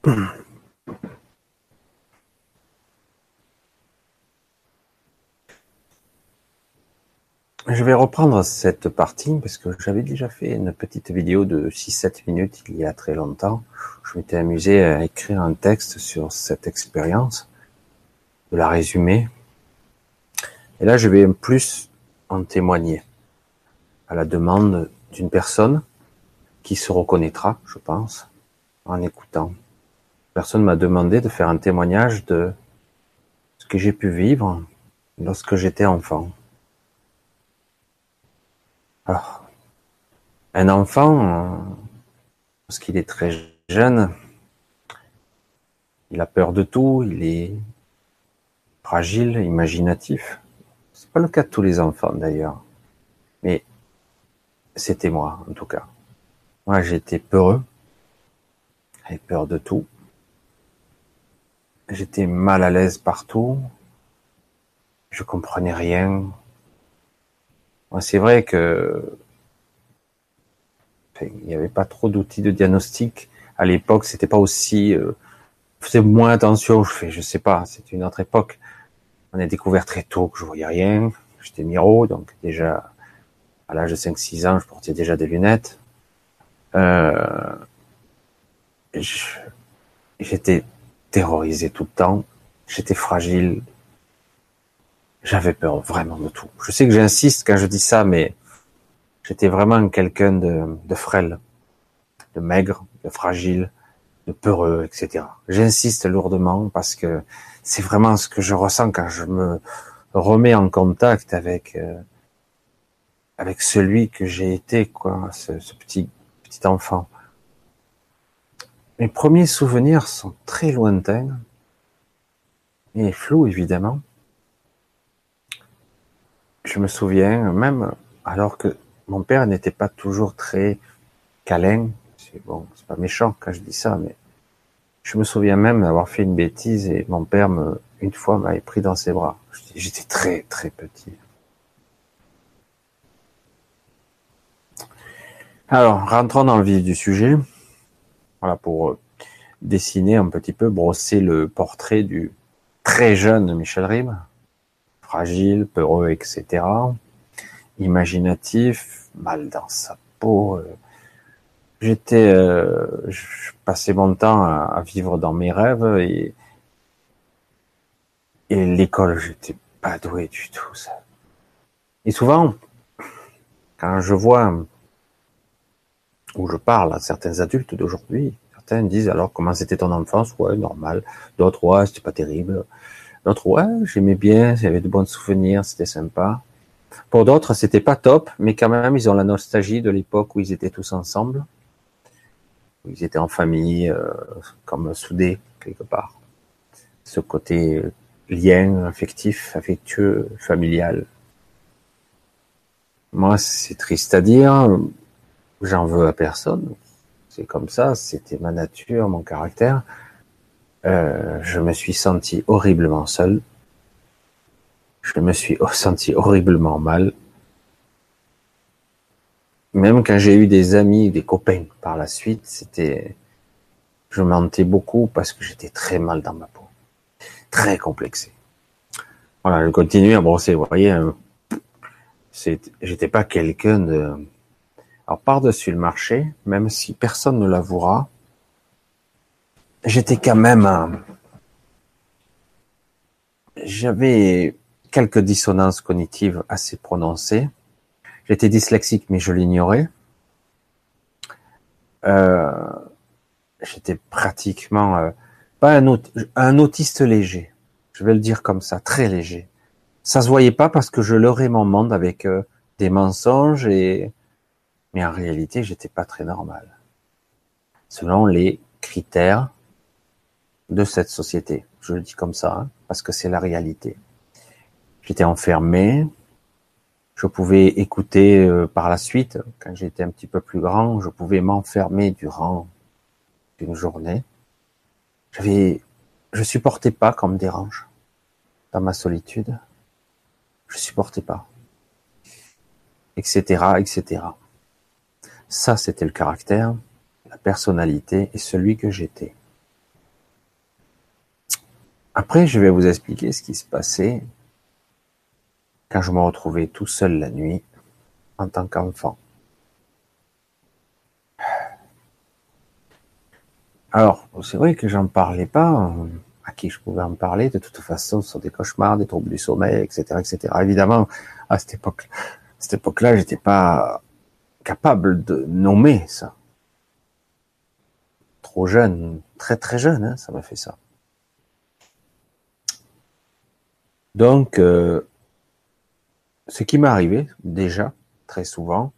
Je vais reprendre cette partie parce que j'avais déjà fait une petite vidéo de 6-7 minutes il y a très longtemps. Je m'étais amusé à écrire un texte sur cette expérience, de la résumer. Et là, je vais plus en témoigner à la demande d'une personne qui se reconnaîtra, je pense, en écoutant. Personne m'a demandé de faire un témoignage de ce que j'ai pu vivre lorsque j'étais enfant. Alors, un enfant, lorsqu'il est très jeune, il a peur de tout, il est fragile, imaginatif. C'est pas le cas de tous les enfants d'ailleurs. Mais c'était moi, en tout cas. Moi, j'étais peureux. J'avais peur de tout. J'étais mal à l'aise partout. Je comprenais rien. C'est vrai que il n'y avait pas trop d'outils de diagnostic à l'époque. C'était pas aussi. Euh, je faisais moins attention. Je fais, je sais pas. C'était une autre époque. On a découvert très tôt que je voyais rien. J'étais miro, donc déjà à l'âge de 5-6 ans, je portais déjà des lunettes. Euh, j'étais terrorisé tout le temps. J'étais fragile. J'avais peur vraiment de tout. Je sais que j'insiste quand je dis ça, mais j'étais vraiment quelqu'un de, de frêle, de maigre, de fragile, de peureux, etc. J'insiste lourdement parce que c'est vraiment ce que je ressens quand je me remets en contact avec euh, avec celui que j'ai été, quoi, ce, petit petit enfant. Mes premiers souvenirs sont très lointains et flous évidemment. Je me souviens même alors que mon père n'était pas toujours très câlin. C'est bon, c'est pas méchant quand je dis ça, mais je me souviens même d'avoir fait une bêtise et mon père me, une fois m'avait pris dans ses bras. J'étais très très petit. Alors, rentrons dans le vif du sujet. Voilà, pour euh, dessiner un petit peu, brosser le portrait du très jeune Michel Rime. Fragile, peureux, etc. Imaginatif, mal dans sa peau. Euh. J'étais, euh, je passais mon temps à, vivre dans mes rêves et, et l'école, j'étais pas doué du tout, ça. Et souvent, quand je vois où je parle à certains adultes d'aujourd'hui, certains disent alors comment c'était ton enfance, ouais, normal. D'autres, ouais, c'était pas terrible. D'autres, ouais, j'aimais bien, j'avais de bons souvenirs, c'était sympa. Pour d'autres, c'était pas top, mais quand même, ils ont la nostalgie de l'époque où ils étaient tous ensemble, où ils étaient en famille, euh, comme soudés quelque part. Ce côté lien affectif, affectueux, familial. Moi, c'est triste à dire, J'en veux à personne. C'est comme ça, c'était ma nature, mon caractère. Euh, je me suis senti horriblement seul. Je me suis senti horriblement mal. Même quand j'ai eu des amis, des copains par la suite, c'était, je mentais beaucoup parce que j'étais très mal dans ma peau, très complexé. Voilà, je continue à brosser. Vous voyez, hein. j'étais pas quelqu'un de, alors par-dessus le marché, même si personne ne l'avouera, j'étais quand même J'avais quelques dissonances cognitives assez prononcées. J'étais dyslexique, mais je l'ignorais. Euh, j'étais pratiquement euh, pas un, un autiste léger. Je vais le dire comme ça, très léger. Ça se voyait pas parce que je leurrais mon monde avec euh, des mensonges et mais en réalité, j'étais pas très normal. Selon les critères de cette société. Je le dis comme ça, hein, parce que c'est la réalité. J'étais enfermé. Je pouvais écouter euh, par la suite, quand j'étais un petit peu plus grand, je pouvais m'enfermer durant une journée. J'avais, je supportais pas qu'on me dérange dans ma solitude. Je supportais pas, etc., etc. Ça, c'était le caractère, la personnalité et celui que j'étais. Après, je vais vous expliquer ce qui se passait quand je me retrouvais tout seul la nuit en tant qu'enfant. Alors, c'est vrai que j'en parlais pas euh, à qui je pouvais en parler. De toute façon, ce sont des cauchemars, des troubles du sommeil, etc., etc. Évidemment, à cette époque, cette époque-là, j'étais pas capable de nommer ça. Trop jeune, très très jeune, hein, ça m'a fait ça. Donc, euh, ce qui m'est arrivé déjà très souvent,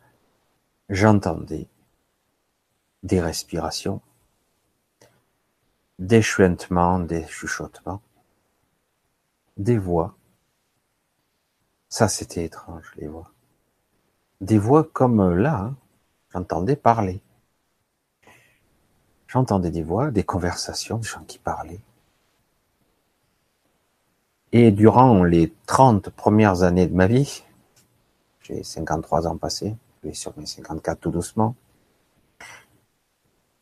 j'entendais des respirations, des chuintements, des chuchotements, des voix. Ça, c'était étrange, les voix. Des voix comme là, hein, j'entendais parler. J'entendais des voix, des conversations, des gens qui parlaient. Et durant les 30 premières années de ma vie, j'ai 53 ans passés, je vais sur mes 54 tout doucement,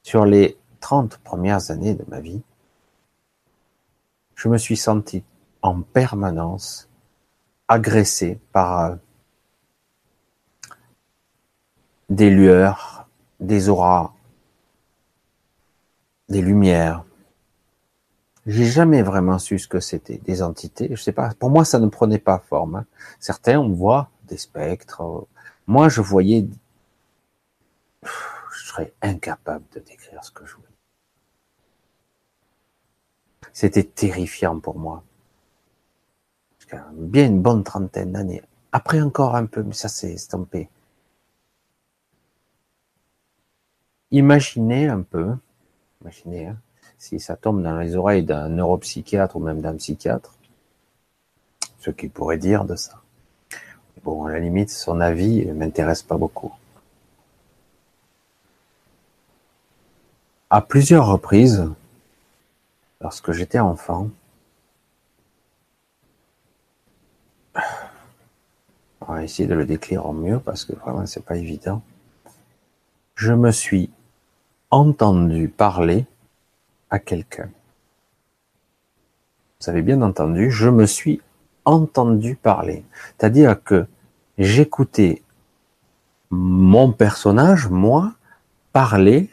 sur les 30 premières années de ma vie, je me suis senti en permanence agressé par euh, des lueurs, des auras, des lumières, j'ai jamais vraiment su ce que c'était, des entités. Je sais pas. Pour moi, ça ne prenait pas forme. Hein. Certains, on voit des spectres. Moi, je voyais. Je serais incapable de décrire ce que je voyais. C'était terrifiant pour moi. Bien une bonne trentaine d'années. Après encore un peu, mais ça s'est estampé. Imaginez un peu, imaginez, hein, si ça tombe dans les oreilles d'un neuropsychiatre ou même d'un psychiatre, ce qu'il pourrait dire de ça. Bon, à la limite, son avis ne m'intéresse pas beaucoup. À plusieurs reprises, lorsque j'étais enfant, on va essayer de le décrire au mieux parce que vraiment c'est pas évident. Je me suis entendu parler à quelqu'un. Vous avez bien entendu, je me suis entendu parler. C'est-à-dire que j'écoutais mon personnage, moi, parler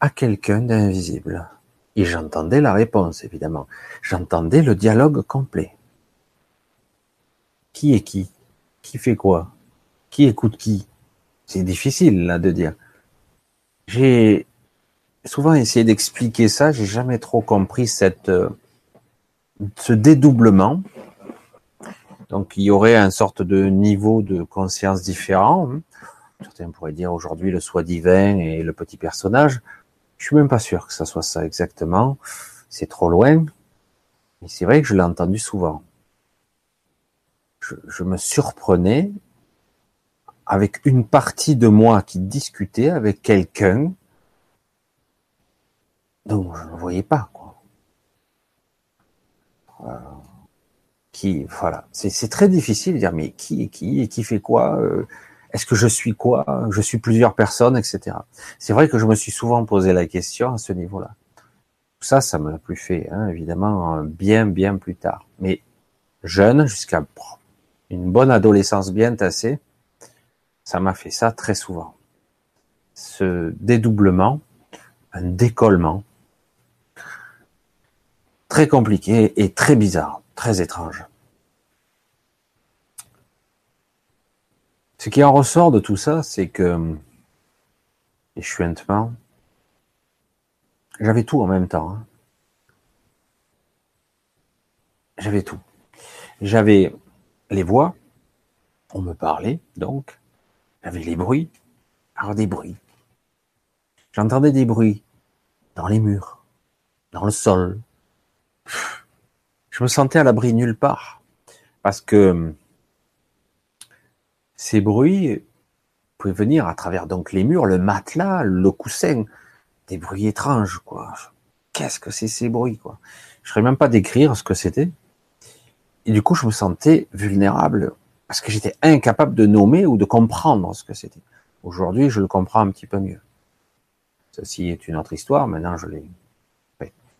à quelqu'un d'invisible. Et j'entendais la réponse, évidemment. J'entendais le dialogue complet. Qui est qui? Qui fait quoi? Qui écoute qui? C'est difficile, là, de dire. J'ai souvent essayé d'expliquer ça, j'ai jamais trop compris cette, euh, ce dédoublement. Donc il y aurait un sorte de niveau de conscience différent. Certains pourraient dire aujourd'hui le soi divin et le petit personnage. Je suis même pas sûr que ça soit ça exactement. C'est trop loin. Mais c'est vrai que je l'ai entendu souvent. Je me surprenais avec une partie de moi qui discutait avec quelqu'un donc je ne voyais pas quoi. Euh, qui, voilà, c'est très difficile de dire mais qui est qui et qui fait quoi euh, Est-ce que je suis quoi Je suis plusieurs personnes, etc. C'est vrai que je me suis souvent posé la question à ce niveau-là. Ça, ça me l'a plus fait, hein, évidemment, bien, bien plus tard. Mais jeune, jusqu'à une bonne adolescence bien tassée, ça m'a fait ça très souvent. Ce dédoublement, un décollement, très compliqué et très bizarre, très étrange. Ce qui en ressort de tout ça, c'est que les chuintements, j'avais tout en même temps. Hein. J'avais tout. J'avais les voix, on me parlait, donc. J'avais les bruits? Alors des bruits. J'entendais des bruits dans les murs, dans le sol, je me sentais à l'abri nulle part. Parce que hum, ces bruits pouvaient venir à travers donc les murs, le matelas, le coussin, des bruits étranges, quoi. Qu'est-ce que c'est ces bruits, quoi? Je ne saurais même pas décrire ce que c'était. Et du coup, je me sentais vulnérable parce que j'étais incapable de nommer ou de comprendre ce que c'était. Aujourd'hui, je le comprends un petit peu mieux. Ceci est une autre histoire. Maintenant, je l'ai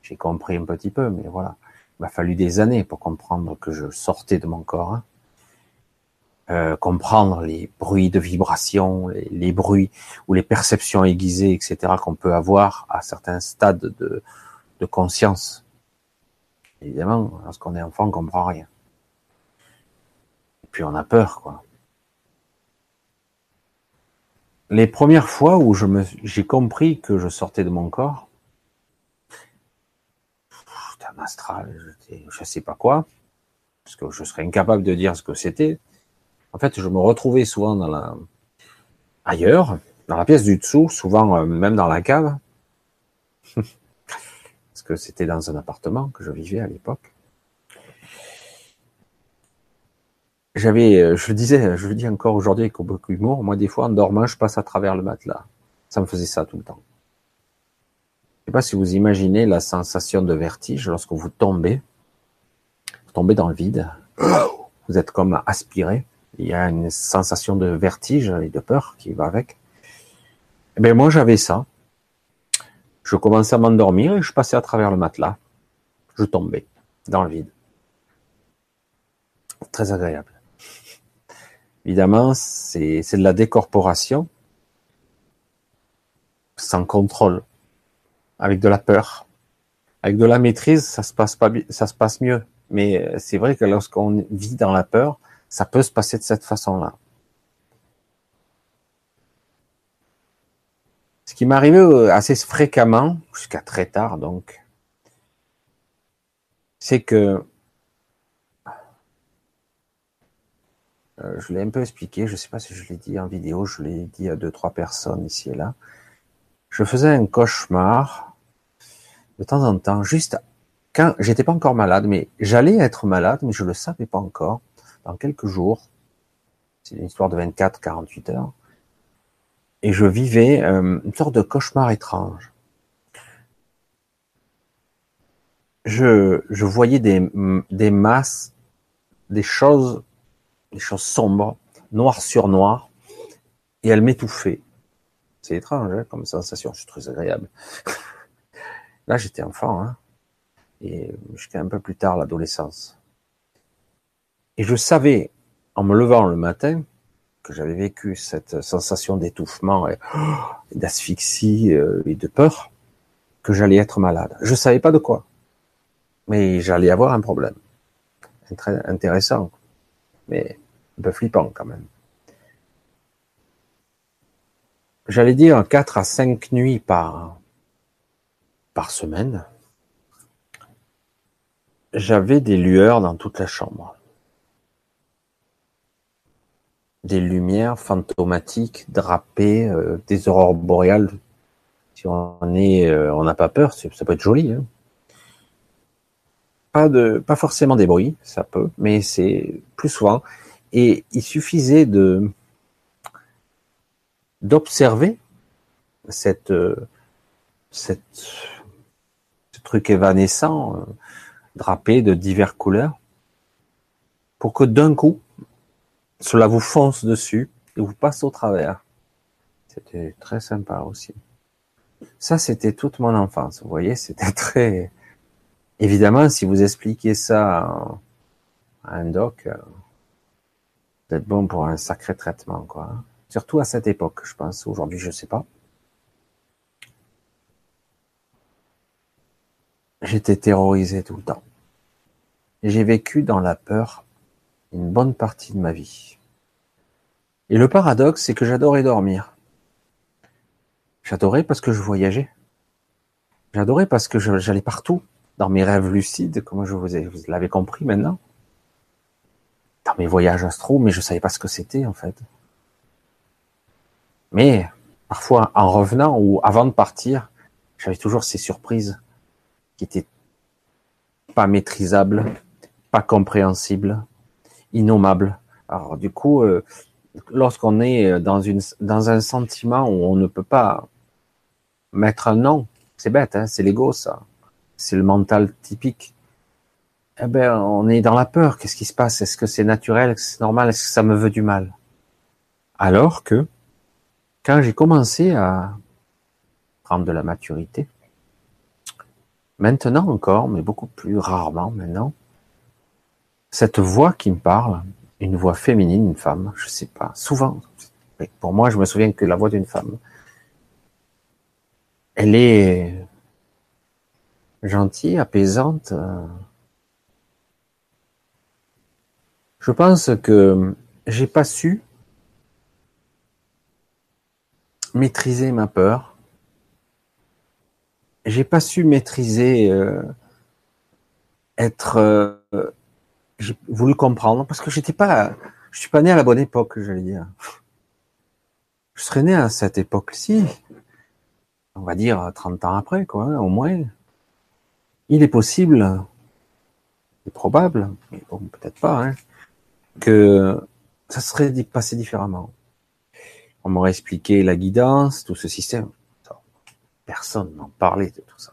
J'ai compris un petit peu, mais voilà. Il m'a fallu des années pour comprendre que je sortais de mon corps. Hein. Euh, comprendre les bruits de vibration, les, bruits ou les perceptions aiguisées, etc., qu'on peut avoir à certains stades de, conscience. Évidemment, lorsqu'on est enfant, on comprend rien. Puis on a peur, quoi. Les premières fois où j'ai compris que je sortais de mon corps, c'était un astral, je sais pas quoi, parce que je serais incapable de dire ce que c'était. En fait, je me retrouvais souvent dans la, ailleurs, dans la pièce du dessous, souvent euh, même dans la cave, parce que c'était dans un appartement que je vivais à l'époque. J'avais, euh, je le disais, je le dis encore aujourd'hui avec beaucoup d'humour, moi des fois en dormant, je passe à travers le matelas. Ça me faisait ça tout le temps. Je sais pas si vous imaginez la sensation de vertige lorsque vous tombez, vous tombez dans le vide, vous êtes comme aspiré, il y a une sensation de vertige et de peur qui va avec. Eh bien moi j'avais ça. Je commençais à m'endormir et je passais à travers le matelas. Je tombais dans le vide. Très agréable. Évidemment, c'est de la décorporation sans contrôle, avec de la peur. Avec de la maîtrise, ça se passe mieux. Mais euh, c'est vrai que lorsqu'on vit dans la peur, ça peut se passer de cette façon-là. Ce qui m'arrivait euh, assez fréquemment, jusqu'à très tard donc, c'est que Euh, je l'ai un peu expliqué, je ne sais pas si je l'ai dit en vidéo, je l'ai dit à deux, trois personnes ici et là. Je faisais un cauchemar de temps en temps, juste quand j'étais pas encore malade, mais j'allais être malade, mais je le savais pas encore. Dans quelques jours, c'est une histoire de 24, 48 heures, et je vivais euh, une sorte de cauchemar étrange. Je, je voyais des, des masses, des choses des choses sombres, noir sur noir, et elle m'étouffait. C'est étrange hein, comme sensation, je suis très agréable. Là, j'étais enfant, hein, et jusqu'à un peu plus tard l'adolescence. Et je savais, en me levant le matin, que j'avais vécu cette sensation d'étouffement d'asphyxie euh, et de peur, que j'allais être malade. Je savais pas de quoi, mais j'allais avoir un problème. Très intéressant, mais peu flippant quand même. J'allais dire 4 à 5 nuits par, par semaine. J'avais des lueurs dans toute la chambre. Des lumières fantomatiques, drapées, euh, des aurores boréales. Si on est, euh, on n'a pas peur, ça peut être joli. Hein. Pas pas forcément des bruits, ça peut, mais c'est plus souvent et il suffisait de d'observer cette, cette ce truc évanescent, euh, drapé de diverses couleurs, pour que d'un coup, cela vous fonce dessus et vous passe au travers. C'était très sympa aussi. Ça, c'était toute mon enfance. Vous voyez, c'était très. Évidemment, si vous expliquez ça à un doc, être bon pour un sacré traitement, quoi. Surtout à cette époque, je pense. Aujourd'hui, je sais pas. J'étais terrorisé tout le temps. J'ai vécu dans la peur une bonne partie de ma vie. Et le paradoxe, c'est que j'adorais dormir. J'adorais parce que je voyageais. J'adorais parce que j'allais partout, dans mes rêves lucides, comme je vous, vous l'avez compris maintenant dans mes voyages astro, mais je savais pas ce que c'était en fait. Mais parfois, en revenant ou avant de partir, j'avais toujours ces surprises qui étaient pas maîtrisables, pas compréhensibles, innommables. Alors du coup, euh, lorsqu'on est dans une dans un sentiment où on ne peut pas mettre un nom, c'est bête, hein, c'est l'ego ça, c'est le mental typique eh ben, on est dans la peur. Qu'est-ce qui se passe? Est-ce que c'est naturel? Est-ce que c'est normal? Est-ce que ça me veut du mal? Alors que, quand j'ai commencé à prendre de la maturité, Maintenant encore, mais beaucoup plus rarement maintenant, cette voix qui me parle, une voix féminine, une femme, je sais pas, souvent, pour moi, je me souviens que la voix d'une femme, elle est gentille, apaisante. Je pense que j'ai pas su maîtriser ma peur. J'ai pas su maîtriser euh, être. Euh, j'ai voulu comprendre parce que j'étais pas. Je suis pas né à la bonne époque, j'allais dire. Je serais né à cette époque-ci, on va dire 30 ans après, quoi, au moins. Il est possible, c'est probable, mais bon, peut-être pas, hein, que ça serait passé différemment. On m'aurait expliqué la guidance, tout ce système. Personne n'en parlait de tout ça.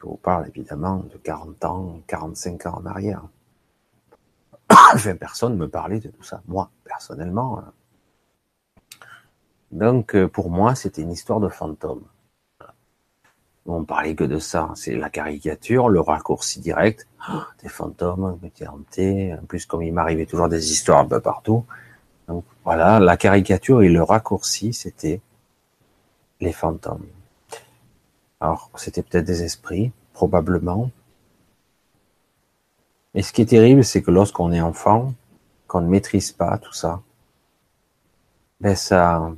Je vous parle évidemment de 40 ans, 45 ans en arrière. enfin, personne ne me parlait de tout ça. Moi, personnellement, hein. Donc euh, pour moi, c'était une histoire de fantôme. On parlait que de ça, c'est la caricature, le raccourci direct, oh, des fantômes, des hantés. En plus, comme il m'arrivait toujours des histoires un peu partout. Donc voilà, la caricature et le raccourci, c'était les fantômes. Alors, c'était peut-être des esprits, probablement. Et ce qui est terrible, c'est que lorsqu'on est enfant, qu'on ne maîtrise pas tout ça, ben ça,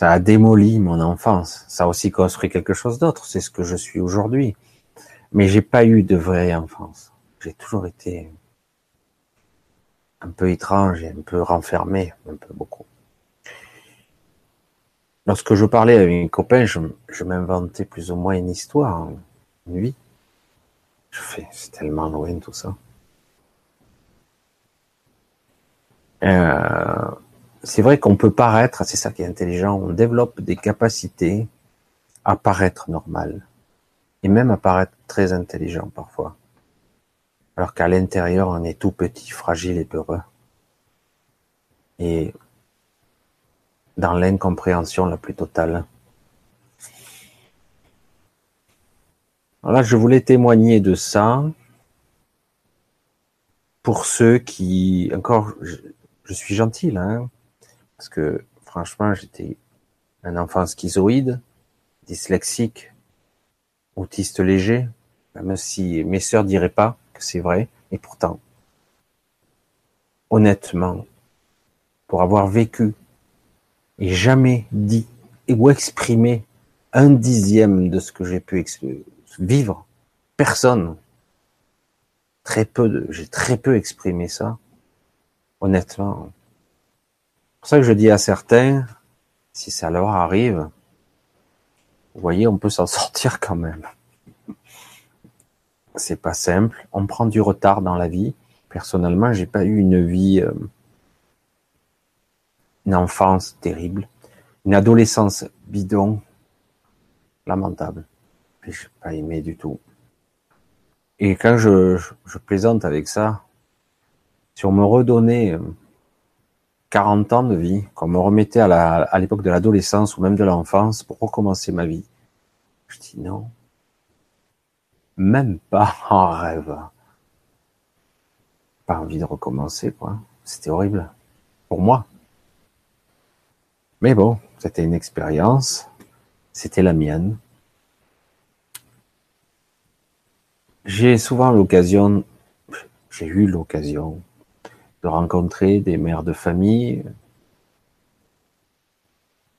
ça a démoli mon enfance. Ça a aussi construit quelque chose d'autre. C'est ce que je suis aujourd'hui. Mais j'ai pas eu de vraie enfance. J'ai toujours été un peu étrange et un peu renfermé, un peu beaucoup. Lorsque je parlais avec mes copains, je, m'inventais plus ou moins une histoire, une vie. Je fais, c'est tellement loin tout ça. Euh, c'est vrai qu'on peut paraître, c'est ça qui est intelligent, on développe des capacités à paraître normal et même à paraître très intelligent parfois. Alors qu'à l'intérieur, on est tout petit, fragile et peureux. Et dans l'incompréhension la plus totale. Voilà, je voulais témoigner de ça pour ceux qui, encore, je, suis gentil hein, parce que franchement, j'étais un enfant schizoïde, dyslexique, autiste léger, même si mes sœurs diraient pas que c'est vrai, et pourtant, honnêtement, pour avoir vécu et jamais dit ou exprimé un dixième de ce que j'ai pu vivre, personne, très peu j'ai très peu exprimé ça, honnêtement, pour ça que je dis à certains, si ça leur arrive, vous voyez, on peut s'en sortir quand même. C'est pas simple. On prend du retard dans la vie. Personnellement, j'ai pas eu une vie, euh, une enfance terrible, une adolescence bidon, lamentable. Je j'ai pas aimé du tout. Et quand je, je plaisante avec ça, si on me redonnait euh, 40 ans de vie, qu'on me remettait à l'époque de l'adolescence ou même de l'enfance pour recommencer ma vie. Je dis non. Même pas en rêve. Pas envie de recommencer, quoi. C'était horrible. Pour moi. Mais bon, c'était une expérience. C'était la mienne. J'ai souvent l'occasion, j'ai eu l'occasion de rencontrer des mères de famille.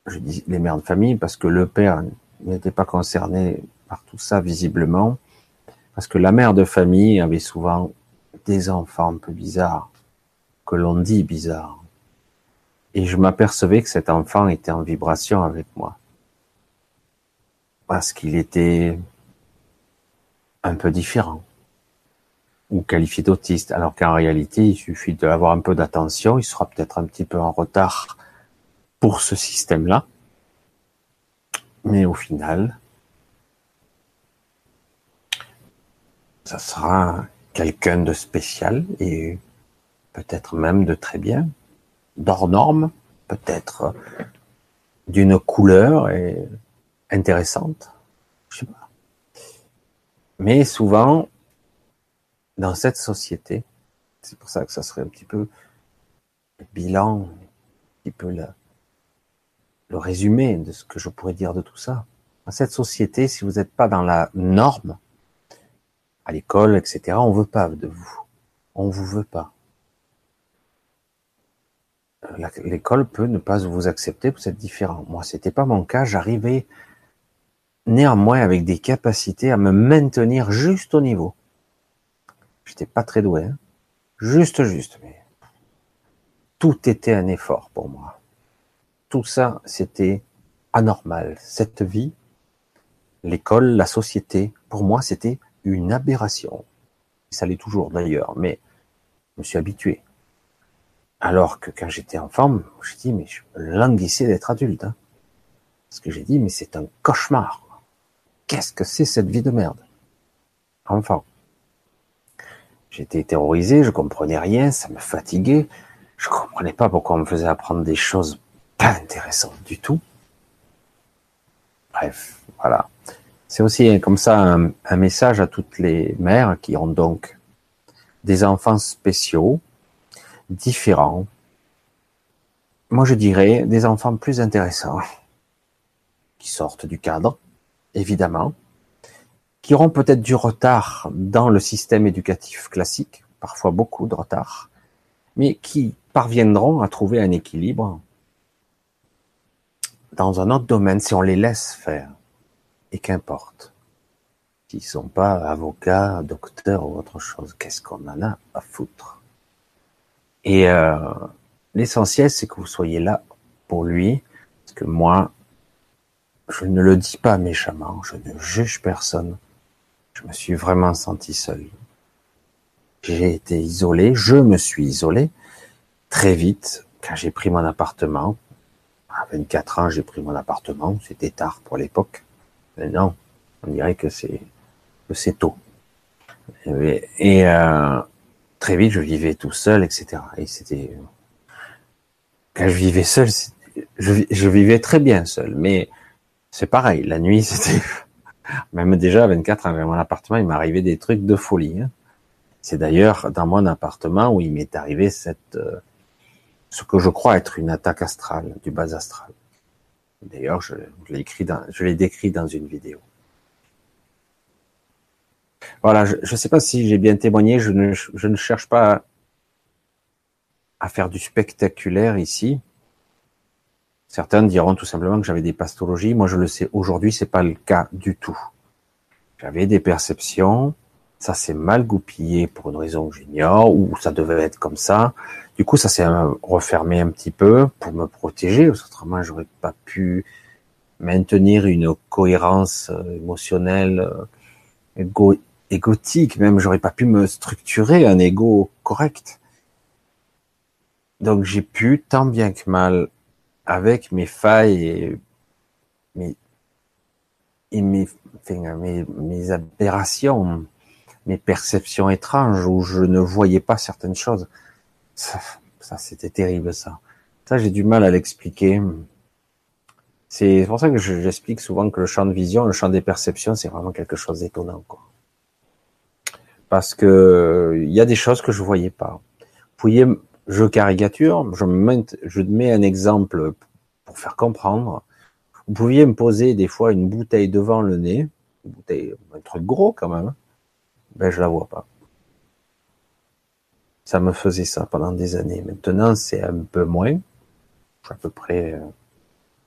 Je dis les mères de famille parce que le père n'était pas concerné par tout ça visiblement, parce que la mère de famille avait souvent des enfants un peu bizarres, que l'on dit bizarres. Et je m'apercevais que cet enfant était en vibration avec moi. Parce qu'il était un peu différent ou qualifié d'autiste, alors qu'en réalité, il suffit d'avoir un peu d'attention, il sera peut-être un petit peu en retard pour ce système-là, mais au final, ça sera quelqu'un de spécial et peut-être même de très bien, d'hors norme, peut-être d'une couleur intéressante. Je sais pas. Mais souvent, dans cette société, c'est pour ça que ça serait un petit peu le bilan, un petit peu le, résumé de ce que je pourrais dire de tout ça. Dans cette société, si vous n'êtes pas dans la norme, à l'école, etc., on veut pas de vous. On vous veut pas. L'école peut ne pas vous accepter pour être différent. Moi, c'était pas mon cas. J'arrivais néanmoins avec des capacités à me maintenir juste au niveau. J'étais pas très doué, hein. juste, juste, mais tout était un effort pour moi. Tout ça, c'était anormal. Cette vie, l'école, la société, pour moi, c'était une aberration. Ça l'est toujours d'ailleurs, mais je me suis habitué. Alors que quand j'étais enfant, j'ai dit, mais je languissais d'être adulte. Hein. Parce que j'ai dit, mais c'est un cauchemar. Qu'est-ce que c'est cette vie de merde? Enfant. J'étais terrorisé, je comprenais rien, ça me fatiguait. Je comprenais pas pourquoi on me faisait apprendre des choses pas intéressantes du tout. Bref, voilà. C'est aussi comme ça un, un, message à toutes les mères qui ont donc des enfants spéciaux, différents. Moi, je dirais des enfants plus intéressants, qui sortent du cadre, évidemment, qui auront peut-être du retard dans le système éducatif classique, parfois beaucoup de retard, mais qui parviendront à trouver un équilibre dans un autre domaine si on les laisse faire. Et qu'importe. S'ils sont pas avocats, docteurs ou autre chose, qu'est-ce qu'on en a à foutre? Et euh, l'essentiel, c'est que vous soyez là pour lui, parce que moi, je ne le dis pas méchamment, je ne juge personne. Je me suis vraiment senti seul. J'ai été isolé, je me suis isolé très vite quand j'ai pris mon appartement. À 24 ans, j'ai pris mon appartement, c'était tard pour l'époque. Non, on dirait que c'est que c'est tôt. Et, euh, très vite, je vivais tout seul, etc. Et c'était quand je vivais seul, je vivais très bien seul, mais c'est pareil, la nuit, c'était même déjà à 24 ans, mon appartement, il m'arrivait des trucs de folie. Hein. C'est d'ailleurs dans mon appartement où il m'est arrivé cette, euh, ce que je crois être une attaque astrale, du bas astral. D'ailleurs, je, l'ai écrit dans, décrit dans une vidéo. Voilà, je ne sais pas si j'ai bien témoigné, je ne cherche pas à faire du spectaculaire ici. Certains diront tout simplement que j'avais des pathologies. Moi, je le sais aujourd'hui, c'est pas le cas du tout. J'avais des perceptions. Ça s'est mal goupillé pour une raison que j'ignore, ou ça devait être comme ça. Du coup, ça s'est refermé un petit peu pour me protéger. Autrement, j'aurais pas pu maintenir une cohérence euh, émotionnelle, euh, égotique. Même, j'aurais pas pu me structurer un ego correct. Donc, j'ai pu, tant bien que mal, avec mes failles et mes, et mes, mes, aberrations, mes perceptions étranges où je ne voyais pas certaines choses. Ça, c'était terrible ça. Ça, j'ai du mal à l'expliquer. C'est pour ça que j'explique souvent que le champ de vision, le champ des perceptions, c'est vraiment quelque chose d'étonnant, quoi. Parce que il y a des choses que je voyais pas. Vous je caricature, je, mets, un exemple pour faire comprendre. Vous pouviez me poser des fois une bouteille devant le nez, une bouteille, un truc gros quand même, ben je la vois pas. Ça me faisait ça pendant des années. Maintenant, c'est un peu moins. Je suis à peu près euh,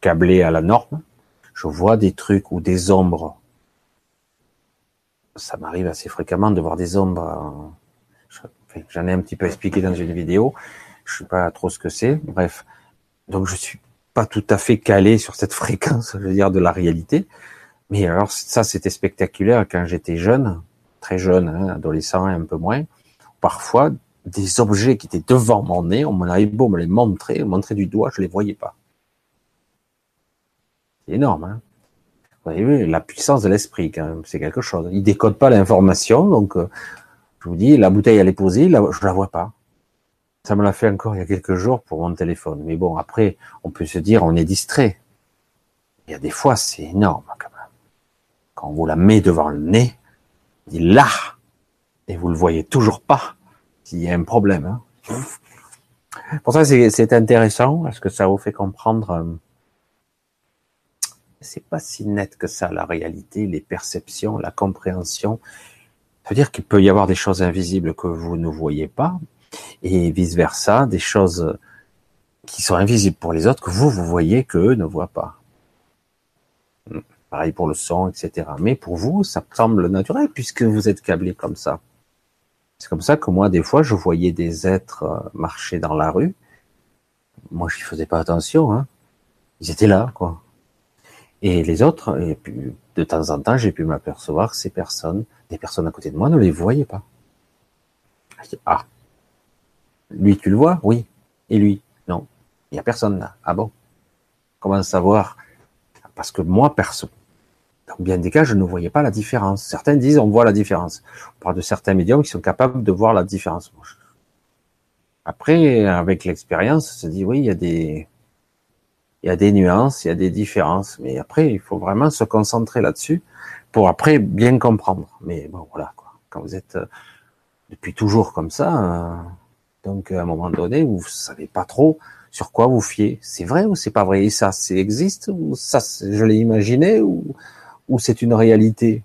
câblé à la norme. Je vois des trucs ou des ombres. Ça m'arrive assez fréquemment de voir des ombres J'en ai un petit peu expliqué dans une vidéo. Je sais pas trop ce que c'est. Bref. Donc je suis pas tout à fait calé sur cette fréquence, je veux dire, de la réalité. Mais alors ça, c'était spectaculaire quand j'étais jeune, très jeune, hein, adolescent et un peu moins. Parfois, des objets qui étaient devant mon nez, on m'en avait beau me les montrer, me montrer du doigt, je les voyais pas. C'est énorme, hein. Vous voyez, la puissance de l'esprit, quand même, c'est quelque chose. Il décode pas l'information, donc euh, je vous dis, la bouteille, elle est posée, là, je la vois pas. Ça me l'a fait encore il y a quelques jours pour mon téléphone. Mais bon, après, on peut se dire, on est distrait. Il y a des fois, c'est énorme, quand même. Quand on vous la met devant le nez, dit là, et vous le voyez toujours pas, s'il y a un problème. Hein. Pour ça, c'est intéressant, parce que ça vous fait comprendre. Euh, c'est pas si net que ça, la réalité, les perceptions, la compréhension. Ça veut dire qu'il peut y avoir des choses invisibles que vous ne voyez pas, et vice versa, des choses qui sont invisibles pour les autres que vous, vous voyez qu'eux ne voient pas. Pareil pour le son, etc. Mais pour vous, ça semble naturel puisque vous êtes câblé comme ça. C'est comme ça que moi, des fois, je voyais des êtres euh, marcher dans la rue. Moi, je n'y faisais pas attention. Hein. Ils étaient là, quoi. Et les autres, et puis de temps en temps, j'ai pu m'apercevoir que ces personnes, des personnes à côté de moi, ne les voyaient pas. ah, lui, tu le vois? Oui. Et lui? Non. Il n'y a personne là. Ah bon? Comment savoir? Parce que moi, perso, dans bien des cas, je ne voyais pas la différence. Certains disent on voit la différence. On parle de certains médiums qui sont capables de voir la différence. Après, avec l'expérience, on se dit oui, il y a des, il y a des nuances, il y a des différences, mais après, il faut vraiment se concentrer là-dessus pour après bien comprendre. Mais bon, voilà, quoi. Quand vous êtes euh, depuis toujours comme ça, euh, donc à un moment donné, vous savez pas trop sur quoi vous fiez. C'est vrai ou c'est pas vrai? Et ça, c'est existe ou ça, je l'ai imaginé ou ou c'est une réalité?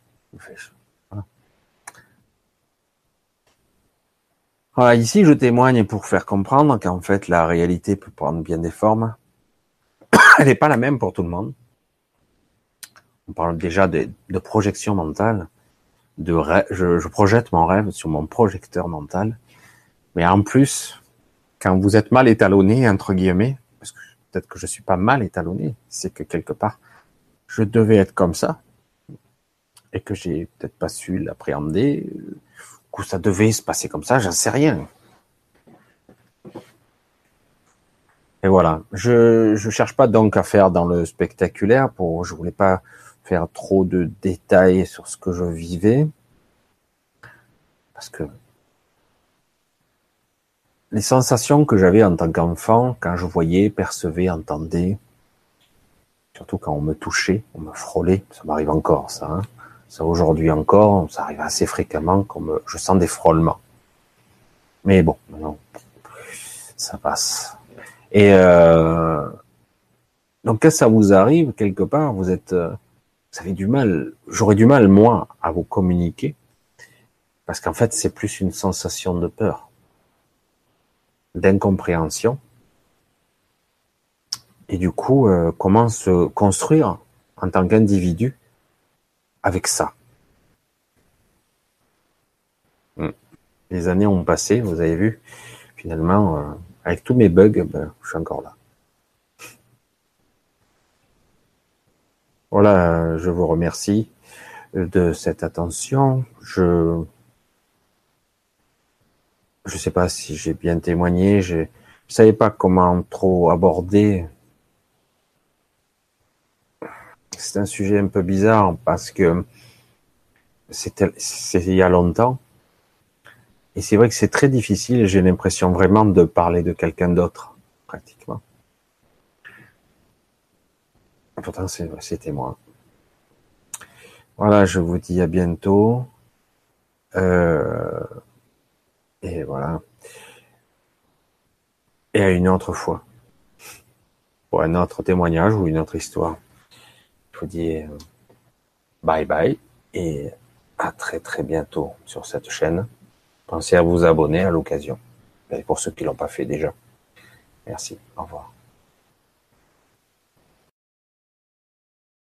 Voilà. ici je témoigne pour faire comprendre qu'en fait la réalité peut prendre bien des formes. Elle n'est pas la même pour tout le monde. On parle déjà de, projection mentale, je, je projette mon rêve sur mon projecteur mental, mais en plus, quand vous êtes mal étalonné entre guillemets, parce que peut-être que je suis pas mal étalonné, c'est que quelque part je devais être comme ça, et que j'ai peut-être pas su l'appréhender, que ça devait se passer comme ça, j'en sais rien. Et voilà, je je cherche pas donc à faire dans le spectaculaire pour je voulais pas faire trop de détails sur ce que je vivais parce que les sensations que j'avais en tant qu'enfant quand je voyais, percevais, entendais, surtout quand on me touchait, on me frôlait, ça m'arrive encore ça. Hein ça aujourd'hui encore, ça arrive assez fréquemment, comme je sens des frôlements. Mais bon, non, ça passe. Et euh, donc quand ça vous arrive quelque part, vous êtes, euh, vous avez du mal. J'aurais du mal moi à vous communiquer parce qu'en fait c'est plus une sensation de peur, d'incompréhension. Et du coup, euh, comment se construire en tant qu'individu avec ça? Hmm. Les années ont passé, vous avez vu. Finalement, euh, avec tous mes bugs, ben, je suis encore là. Voilà, je vous remercie de cette attention. Je je sais pas si j'ai bien témoigné. Je ne savais pas comment trop aborder c'est un sujet un peu bizarre parce que c'était il y a longtemps. Et c'est vrai que c'est très difficile, j'ai l'impression vraiment de parler de quelqu'un d'autre, pratiquement. Pourtant, c'était moi. Voilà, je vous dis à bientôt. Euh, et voilà. Et à une autre fois. Pour un autre témoignage ou une autre histoire vous dis bye bye et à très très bientôt sur cette chaîne. Pensez à vous abonner à l'occasion. pour ceux qui l'ont pas fait déjà. Merci. Au revoir.